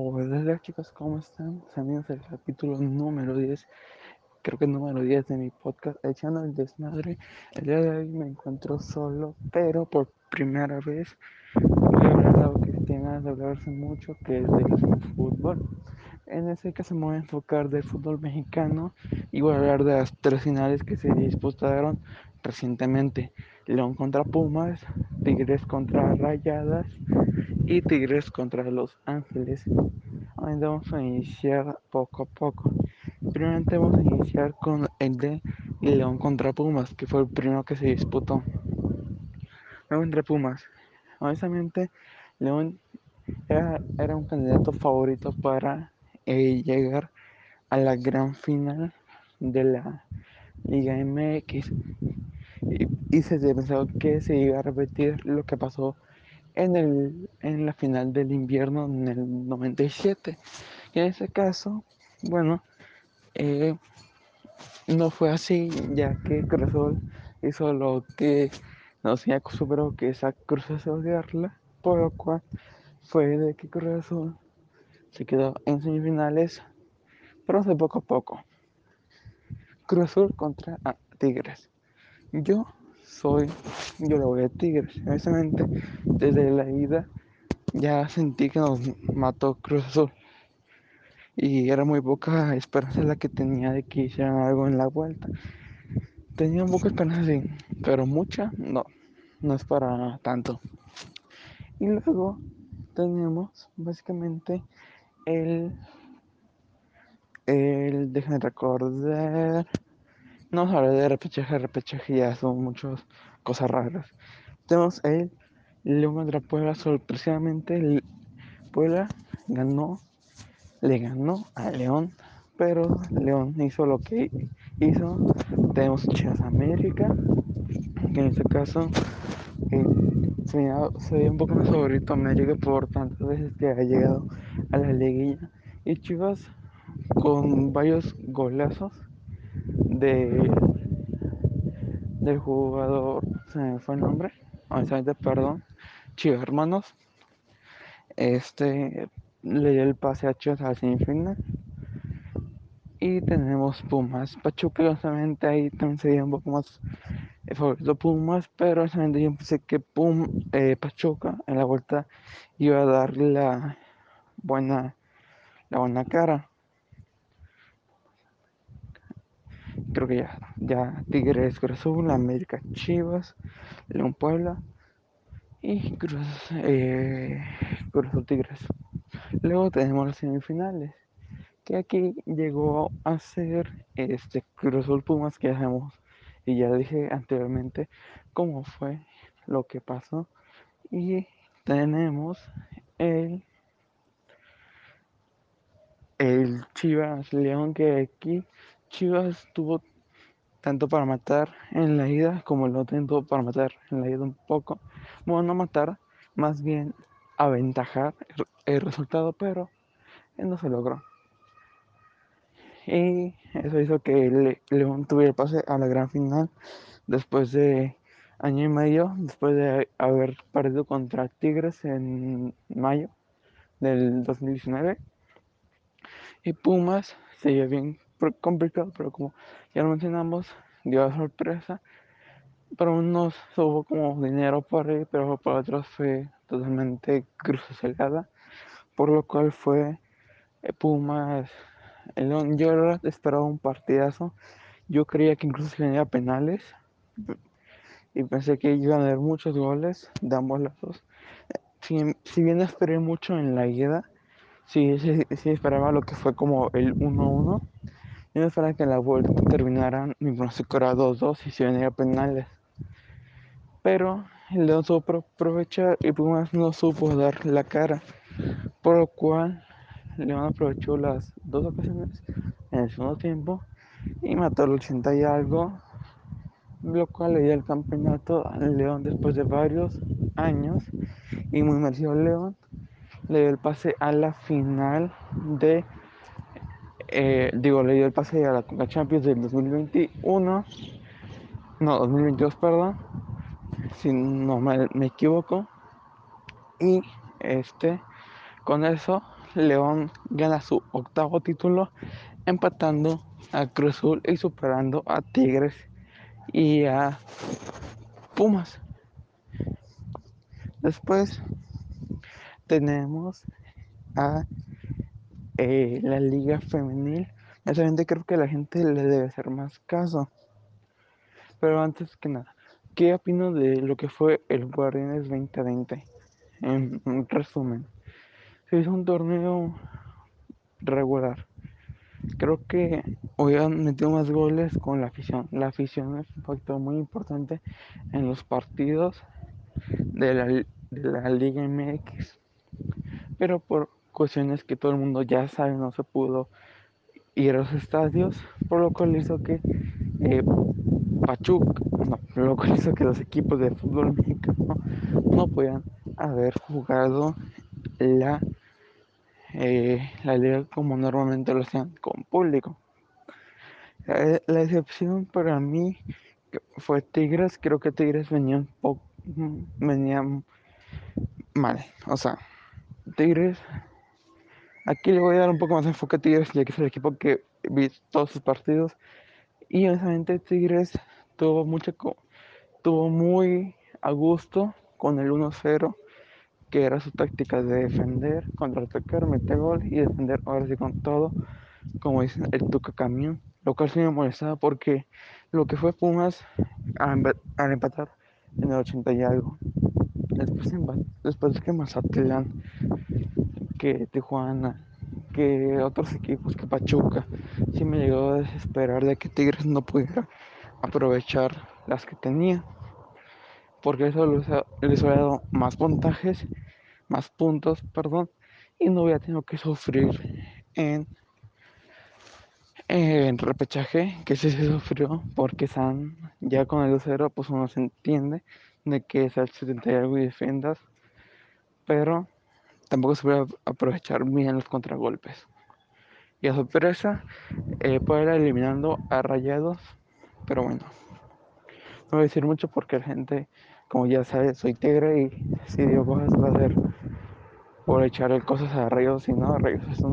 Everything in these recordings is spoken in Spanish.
Hola chicos, ¿cómo están? Bienvenidos al capítulo número 10, creo que número 10 de mi podcast Echando el Desmadre. El día de hoy me encuentro solo, pero por primera vez voy a hablar de algo que tiene de hablarse mucho, que es del fútbol. En este caso me voy a enfocar del fútbol mexicano y voy a hablar de las tres finales que se disputaron recientemente. León contra Pumas, Tigres contra Rayadas y Tigres contra Los Ángeles. Vamos a iniciar poco a poco. Primeramente vamos a iniciar con el de León contra Pumas, que fue el primero que se disputó. León contra Pumas. Honestamente, León era, era un candidato favorito para eh, llegar a la gran final de la Liga MX. Y, se pensó que se iba a repetir lo que pasó en, el, en la final del invierno en el 97. Y en ese caso, bueno, eh, no fue así, ya que Cruz Azul hizo lo que nos tenía acostumbrado, que es a Cruz Azul por lo cual fue de que Cruz se quedó en semifinales, pero de poco a poco. Cruz Azul contra Tigres. Yo soy, yo le voy a Tigres. Honestamente, desde la ida ya sentí que nos mató Cruz Azul. Y era muy poca esperanza la que tenía de que hicieran algo en la vuelta. Tenía poca esperanza, sí, pero mucha, no, no es para tanto. Y luego tenemos básicamente el, el, déjenme recordar, no hablar de repechaje, repechaje ya son muchas cosas raras. Tenemos el León contra Puebla, sorpresivamente Puebla ganó, le ganó a León, pero León hizo lo que hizo. Tenemos Chivas América, que en este caso se, se ve un poco más favorito América por tantas veces que ha llegado a la liguilla. Y Chivas con varios golazos de del jugador, se me fue el nombre, honestamente, perdón, Chivas Hermanos. Este le dio el pase a Chivas a la semifinal. Y tenemos Pumas. Pachuca, obviamente, ahí también sería un poco más favorito Pumas, pero honestamente yo pensé que Pum, eh, Pachuca en la vuelta iba a darle la buena, la buena cara. Creo que ya, ya Tigres Cruz América Chivas, León Puebla y Cruz, eh, Cruz Tigres. Luego tenemos las semifinales, que aquí llegó a ser este Cruz Pumas que hacemos y ya dije anteriormente cómo fue lo que pasó y tenemos el el Chivas León que aquí Chivas tuvo tanto para matar en la ida como lo intentó para matar en la ida un poco. Bueno, no matar, más bien aventajar el resultado, pero no se logró. Y eso hizo que León tuviera pase a la gran final después de año y medio, después de haber perdido contra Tigres en mayo del 2019. Y Pumas se bien complicado, pero como ya lo mencionamos, dio sorpresa. Para unos hubo como dinero por ahí, pero para otros fue totalmente cruzacelada, por lo cual fue eh, Pumas. El, yo esperaba un partidazo. Yo creía que incluso se venía penales y pensé que iban a haber muchos goles de ambos lados. Si, si bien esperé mucho en la ida, sí, sí, sí esperaba lo que fue como el 1-1 yo no esperaba que la vuelta terminara, mi pronóstico era 2-2 y se venía a penales. Pero el León supo aprovechar y Pumas no supo dar la cara. Por lo cual León aprovechó las dos ocasiones en el segundo tiempo y mató el 80 y algo. Lo cual le dio el campeonato al León después de varios años y muy merecido León. Le dio el pase a la final de eh, digo, le dio el pase a la Champions del 2021, no, 2022, perdón, si no me, equivoco. Y este, con eso León gana su octavo título, empatando a Cruz Azul y superando a Tigres y a Pumas. Después tenemos a eh, la liga femenil. Realmente creo que la gente le debe hacer más caso. Pero antes que nada, ¿qué opino de lo que fue el Guardianes 2020? En, en resumen, se hizo un torneo regular. Creo que hubieran metido más goles con la afición. La afición es un factor muy importante en los partidos de la, de la Liga MX. Pero por cuestiones que todo el mundo ya sabe, no se pudo ir a los estadios, por lo cual hizo que eh, Pachuca, no, lo cual hizo que los equipos de fútbol mexicano no puedan haber jugado la, eh, la liga como normalmente lo hacían con público. La, la, excepción para mí fue Tigres, creo que Tigres venía un venía mal, o sea, Tigres Aquí le voy a dar un poco más de enfoque a Tigres, ya que es el equipo que vi todos sus partidos. Y honestamente Tigres tuvo mucho, tuvo muy a gusto con el 1-0, que era su táctica de defender, contraatacar, meter gol y defender ahora sí con todo, como dice el Tuca Camión. Lo cual sí me molestaba porque lo que fue Pumas al empatar en el 80 y algo. Después, después que Mazatlán que Tijuana, que otros equipos, que Pachuca. Sí me llegó a desesperar de que Tigres no pudiera aprovechar las que tenía. Porque eso les, hubiera dado más puntajes, más puntos, perdón, y no hubiera tenido que sufrir en, en repechaje, que sí se sufrió, porque San, ya con el 2-0, pues uno se entiende de que es el 70 y algo y defendas, pero tampoco se puede aprovechar bien los contragolpes. Y a sorpresa, eh, puede ir eliminando a rayados, pero bueno, no voy a decir mucho porque la gente, como ya sabe, soy tigre y si digo cosas va a ser por echarle cosas a Rayados y no, Rayados es,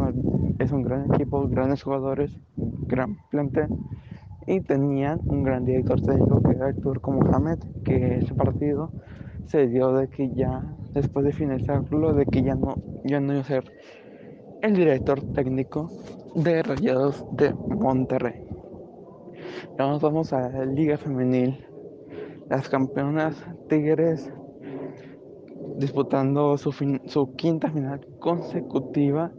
es un gran equipo, grandes jugadores, gran plantel y tenían un gran director técnico que era Turco Mohamed, que ese partido se dio de que ya después de finalizarlo de que ya no ya no iba a ser el director técnico de Rayados de Monterrey. Ahora vamos a la Liga Femenil. Las campeonas Tigres disputando su, su quinta final consecutiva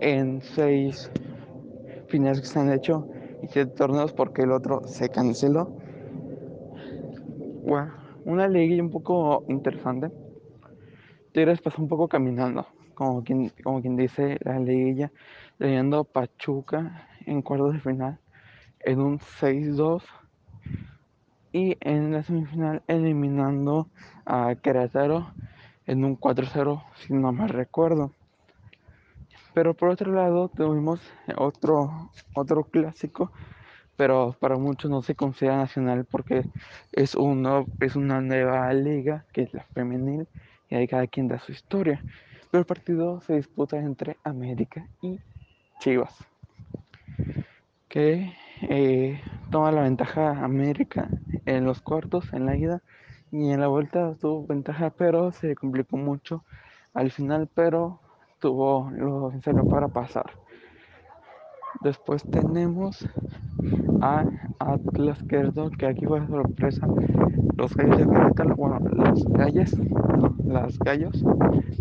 en seis finales que se han hecho y siete torneos porque el otro se canceló. Wow una liguilla un poco interesante. Tigres pasó un poco caminando, como quien, como quien dice la liguilla, leyendo Pachuca en cuartos de final en un 6-2 y en la semifinal eliminando a Querétaro en un 4-0, si no me recuerdo. Pero por otro lado tuvimos otro, otro clásico pero para muchos no se considera nacional porque es, uno, es una nueva liga que es la femenil y ahí cada quien da su historia. Pero el partido se disputa entre América y Chivas, que eh, toma la ventaja América en los cuartos, en la ida, y en la vuelta tuvo ventaja, pero se complicó mucho al final, pero tuvo lo necesario para pasar. Después tenemos a Atlas Querétaro, que aquí fue sorpresa. Los gallos de Querétaro, bueno, los gallos, no, las gallos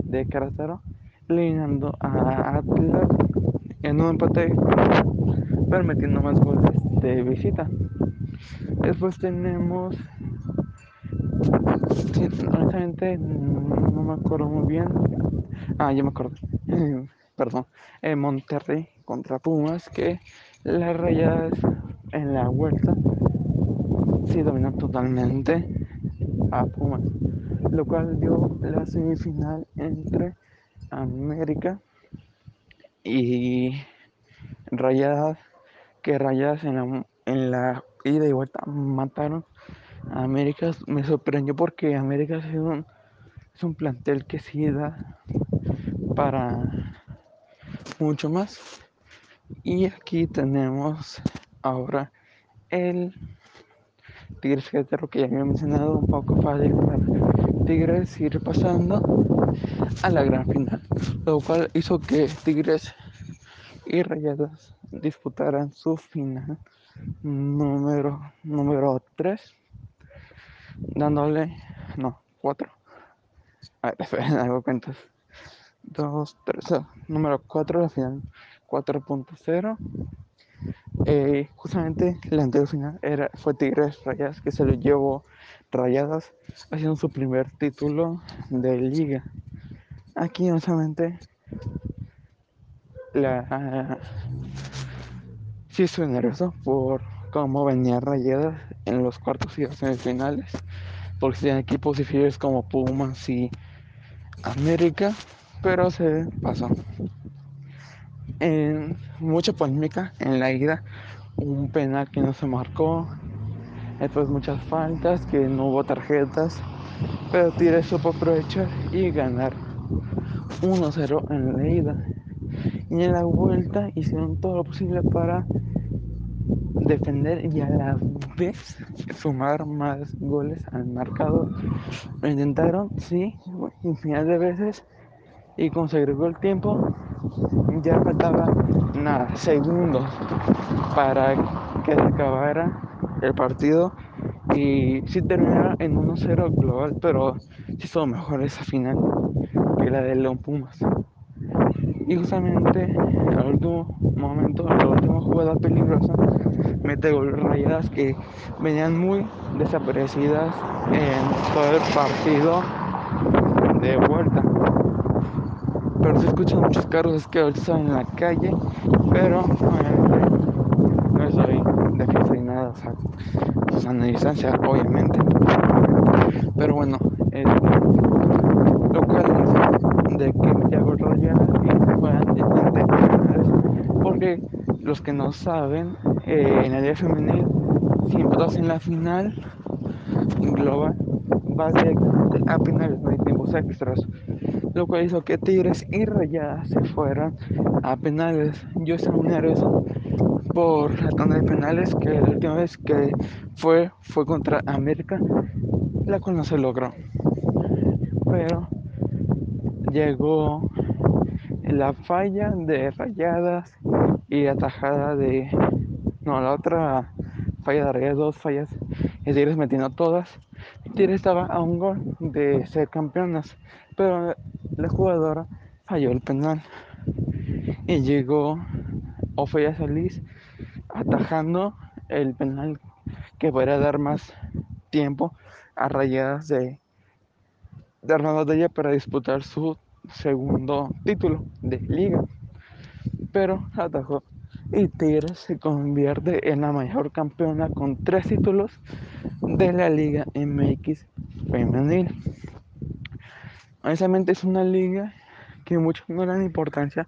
de Querétaro, eliminando a Atlas en un empate, permitiendo más goles de visita. Después tenemos, honestamente, no me acuerdo muy bien. Ah, ya me acuerdo. Perdón. en Monterrey contra Pumas, que las rayadas en la vuelta sí dominan totalmente a Pumas, lo cual dio la semifinal entre América y Rayadas, que Rayadas en la, en la ida y vuelta mataron a América. Me sorprendió porque América es un, es un plantel que sí da para mucho más. Y aquí tenemos ahora el Tigres Querétaro que ya había mencionado, un poco fácil para Tigres ir pasando a la gran final, lo cual hizo que Tigres y Rayadas disputaran su final número número 3 dándole no 4 a ver esperen hago cuentas 2 3 número 4 la final 4.0 eh, justamente la anterior final era, fue Tigres Rayadas que se lo llevó Rayadas haciendo su primer título de liga. Aquí honestamente la sí estoy nervioso por cómo venía Rayadas en los cuartos y las semifinales porque tienen equipos difíciles como Pumas y América pero se pasó en mucha polémica en la ida, un penal que no se marcó, después muchas faltas, que no hubo tarjetas, pero Tigres supo aprovechar y ganar 1-0 en la ida. Y en la vuelta hicieron todo lo posible para defender y a la vez sumar más goles al marcador. Lo intentaron, sí, infinidad de veces, y agregó el tiempo ya faltaba nada, segundos para que se acabara el partido y si terminara en 1-0 global, pero sí estuvo mejor esa final que la de León Pumas. Y justamente al último momento, la última jugada peligrosa, mete gol rayadas que venían muy desaparecidas en todo el partido de vuelta pero se escuchan muchos carros, que ahorita están en la calle, pero obviamente no estoy de fiesta ni nada, o sea, pues a distancia, obviamente. Pero bueno, lo cual es de que me hago Raya y fueran finales, porque los que no saben, eh, en el día femenil, si empatas en la final global, va directamente a finales, no hay tiempos extras lo cual hizo que Tigres y Rayadas se fueran a penales. Yo estaba muy nervioso por la tanda de penales que la última vez que fue fue contra América, la cual no se logró. Pero llegó la falla de Rayadas y atajada de no, la otra falla de Rayadas, dos fallas y Tigres metiendo todas. Tigres estaba a un gol de ser campeonas, pero la jugadora falló el penal y llegó Ofelia Solís atajando el penal que podría dar más tiempo a rayadas de, de Armando ella para disputar su segundo título de liga. Pero atajó y Tigres se convierte en la mayor campeona con tres títulos de la Liga MX femenil. Honestamente es una liga que muchos no dan importancia,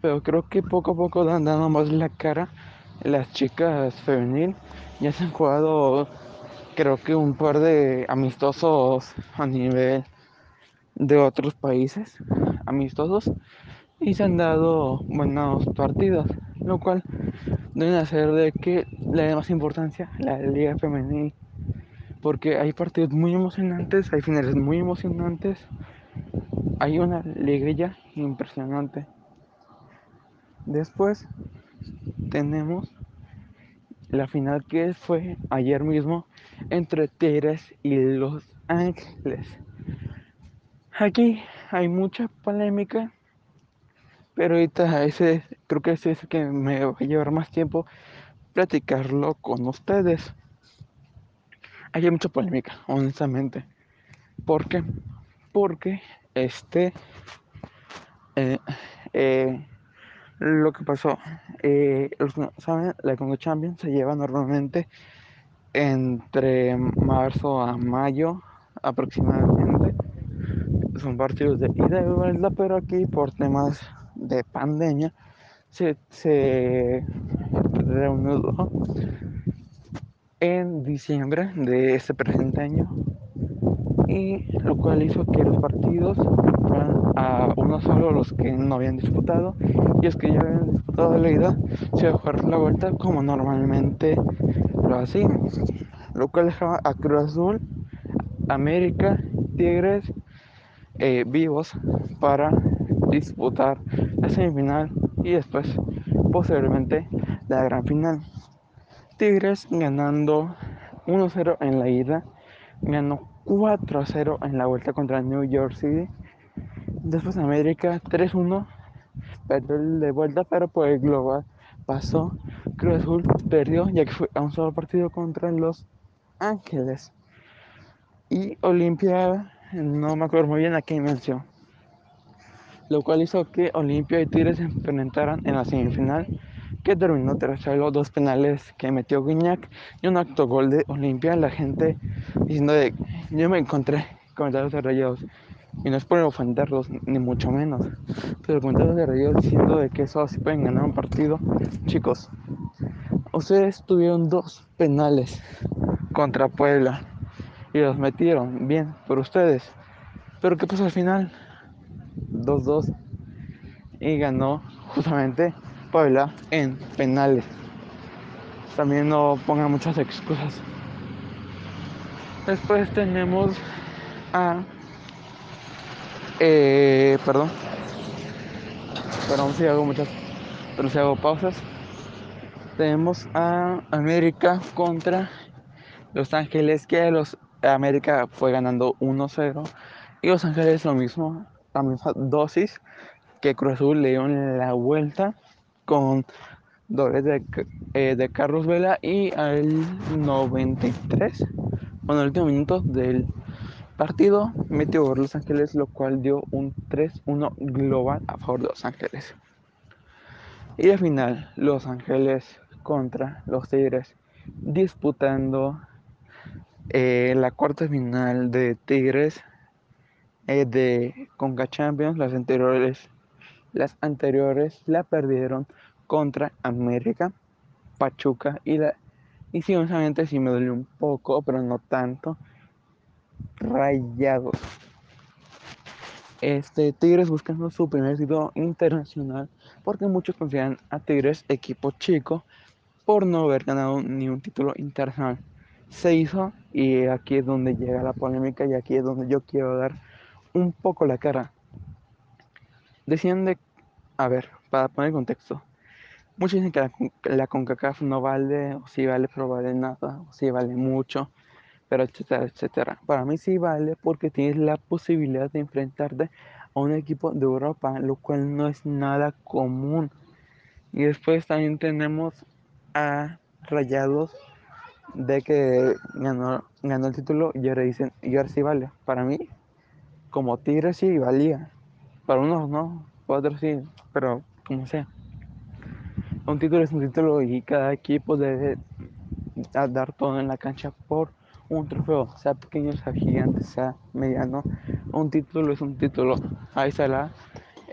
pero creo que poco a poco dan dando más la cara. Las chicas femenil ya se han jugado creo que un par de amistosos a nivel de otros países amistosos y se han dado buenos partidos, lo cual deben hacer de que le dé más importancia a la liga femenil porque hay partidos muy emocionantes, hay finales muy emocionantes hay una alegría impresionante. Después tenemos la final que fue ayer mismo entre Tigres y Los Ángeles. Aquí hay mucha polémica, pero ahorita ese creo que ese es el que me va a llevar más tiempo platicarlo con ustedes. Hay mucha polémica, honestamente. ¿Por qué? Porque este, eh, eh, lo que pasó, eh, los saben, la Congo Champions se lleva normalmente entre marzo a mayo aproximadamente. Son partidos de ida y vuelta, pero aquí por temas de pandemia se, reunió en diciembre de este presente año y lo cual hizo que los partidos fueran a uno solo los que no habían disputado y los que ya habían disputado la ida se iba a jugar la vuelta como normalmente lo hacían, lo cual dejaba a Cruz Azul, América, Tigres eh, vivos para disputar la semifinal y después posiblemente la gran final. Tigres ganando 1-0 en la ida, ganó 4-0 en la vuelta contra New York City. Después América 3-1, perdió de vuelta, pero por el global pasó. Cruz Azul perdió ya que fue a un solo partido contra Los Ángeles. Y Olimpia, no me acuerdo muy bien a qué mención. Lo cual hizo que Olimpia y Tigres se enfrentaran en la semifinal que terminó tras los dos penales que metió Guiñac y un acto gol de Olimpia. La gente diciendo de, yo me encontré comentarios de rayados y no es por ofenderlos ni mucho menos, pero comentarios de rayados diciendo de que eso así pueden ganar un partido. Chicos, ustedes tuvieron dos penales contra Puebla y los metieron bien por ustedes. Pero ¿qué pasó al final? 2-2 y ganó justamente Puebla en penales. También no pongan muchas excusas. Después tenemos a. Eh, perdón. Perdón si hago muchas. Pero si hago pausas. Tenemos a América contra Los Ángeles, que los América fue ganando 1-0. Y Los Ángeles lo mismo, la misma dosis que Cruz Azul le dio en la vuelta con doble de, eh, de Carlos Vela y al 93, bueno, el último minuto del partido, metió por Los Ángeles, lo cual dio un 3-1 global a favor de Los Ángeles. Y al final, Los Ángeles contra los Tigres, disputando eh, la cuarta final de Tigres eh, de Conca Champions, las anteriores las anteriores la perdieron contra América, Pachuca y la y sí, honestamente sí me dolió un poco, pero no tanto. Rayados. Este Tigres buscando su primer título internacional porque muchos consideran a Tigres equipo chico por no haber ganado ni un título internacional. Se hizo y aquí es donde llega la polémica y aquí es donde yo quiero dar un poco la cara. Decían de, a ver, para poner contexto, muchos dicen que la, CONCACAF no vale, o si vale, pero vale nada, o si vale mucho, pero etcétera, etcétera. Para mí sí vale porque tienes la posibilidad de enfrentarte a un equipo de Europa, lo cual no es nada común. Y después también tenemos a Rayados de que ganó, ganó el título y ahora dicen, y ahora sí vale. Para mí, como Tigre sí valía. Para unos no, para otros sí, pero como sea. Un título es un título y cada equipo debe dar todo en la cancha por un trofeo, sea pequeño, sea gigante, sea mediano. Un título es un título. Ahí está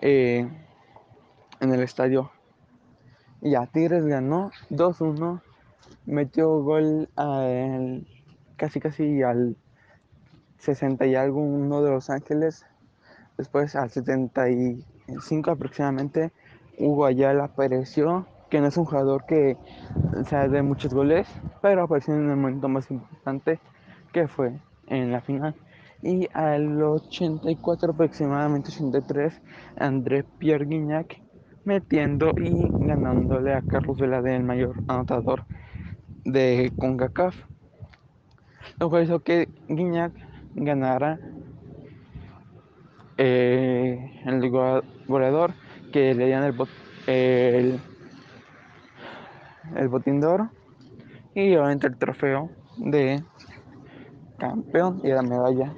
eh, en el estadio. Y ya, Tigres ganó 2-1, metió gol casi casi al 60 y algo uno de Los Ángeles Después, al 75 aproximadamente, Hugo Ayala apareció, que no es un jugador que sea de muchos goles, pero apareció en el momento más importante, que fue en la final. Y al 84 aproximadamente, 83, André Pierre Guignac metiendo y ganándole a Carlos Vela el mayor anotador de CONCACAF. Lo cual hizo que Guignac ganara eh, el goleador que le dieron el, el, botín de oro y obviamente el trofeo de campeón y la medalla,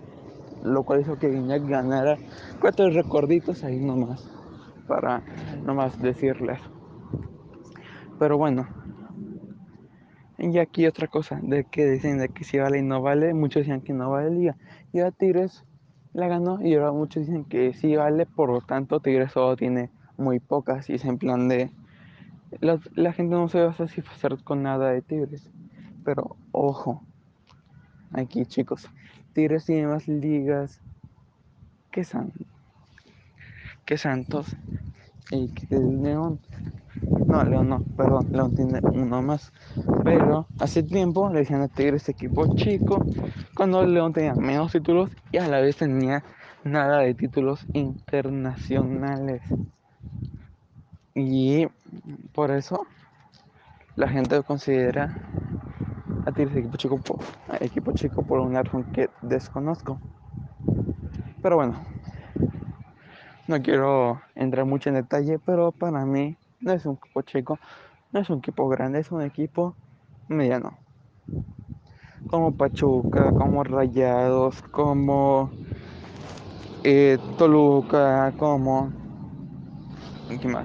lo cual hizo que Guiñac ganara cuatro recorditos ahí nomás, para nomás decirles. Pero bueno, y aquí otra cosa, de que dicen de que si vale y no vale, muchos decían que no vale liga. Y a Tigres la ganó y ahora muchos dicen que sí vale, por lo tanto Tigres solo tiene muy pocas y es en plan de... La, gente no se va a satisfacer con nada de Tigres, pero ojo, aquí chicos, Tigres tiene más ligas que San, que Santos y que León. No, León no, perdón, León tiene uno más. Pero hace tiempo le decían a Tigres equipo chico, cuando León tenía menos títulos y a la vez tenía nada de títulos internacionales. Y por eso la gente considera a Tigres equipo chico por, equipo chico por una razón que desconozco. Pero bueno, no quiero entrar mucho en detalle, pero para mí no es un equipo chico, no es un equipo grande, es un equipo mediano. Como Pachuca, como Rayados, como eh, Toluca, como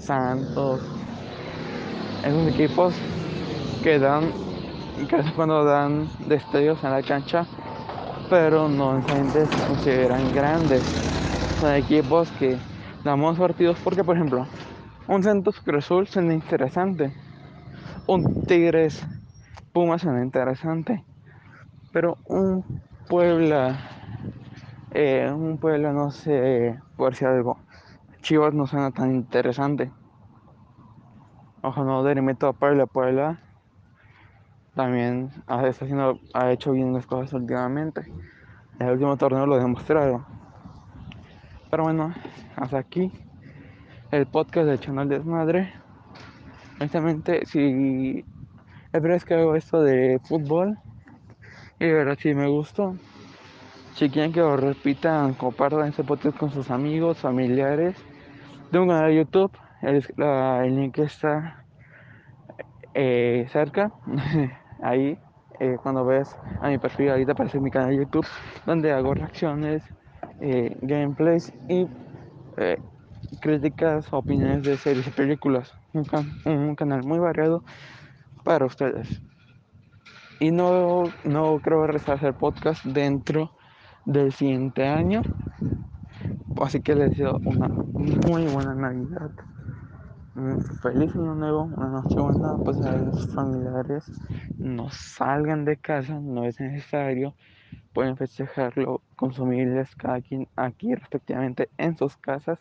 Santos. Esos equipos que dan, que cuando dan destellos en la cancha, pero no necesariamente se consideran grandes. Son equipos que damos partidos porque, por ejemplo, un Santos Cruz Azul suena interesante. Un Tigres Pumas suena interesante. Pero un Puebla, eh, un Puebla, no sé, por si algo. Chivas no suena tan interesante. Ojo, no derimito a Puebla. Puebla también ha, está haciendo, ha hecho bien las cosas últimamente. El último torneo lo demostraron. Pero bueno, hasta aquí el podcast de Chanel Desmadre. Honestamente, si es verdad que hago esto de fútbol, y de verdad si me gustó. Si quieren que lo repitan, compartan este podcast con sus amigos, familiares. Tengo un canal de YouTube, el, el link está eh, cerca, ahí. Eh, cuando ves a mi perfil, te aparece mi canal de YouTube, donde hago reacciones, eh, gameplays y críticas, opiniones de series y películas. Un, canal muy variado para ustedes. Y no, no creo hacer podcast dentro del siguiente año. Así que les deseo una muy buena Navidad. Feliz año nuevo, una noche buena, pues a los familiares no salgan de casa, no es necesario pueden festejarlo con sus familias, cada quien aquí respectivamente en sus casas.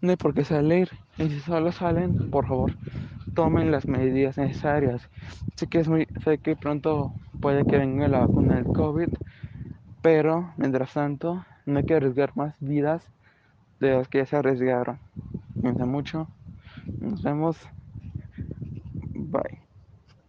No hay por qué salir. Y si solo salen, por favor, tomen las medidas necesarias. Sé que es muy, sé que pronto puede que venga la vacuna del COVID, pero mientras tanto no hay que arriesgar más vidas de las que ya se arriesgaron. Cuídense mucho. Nos vemos. Bye.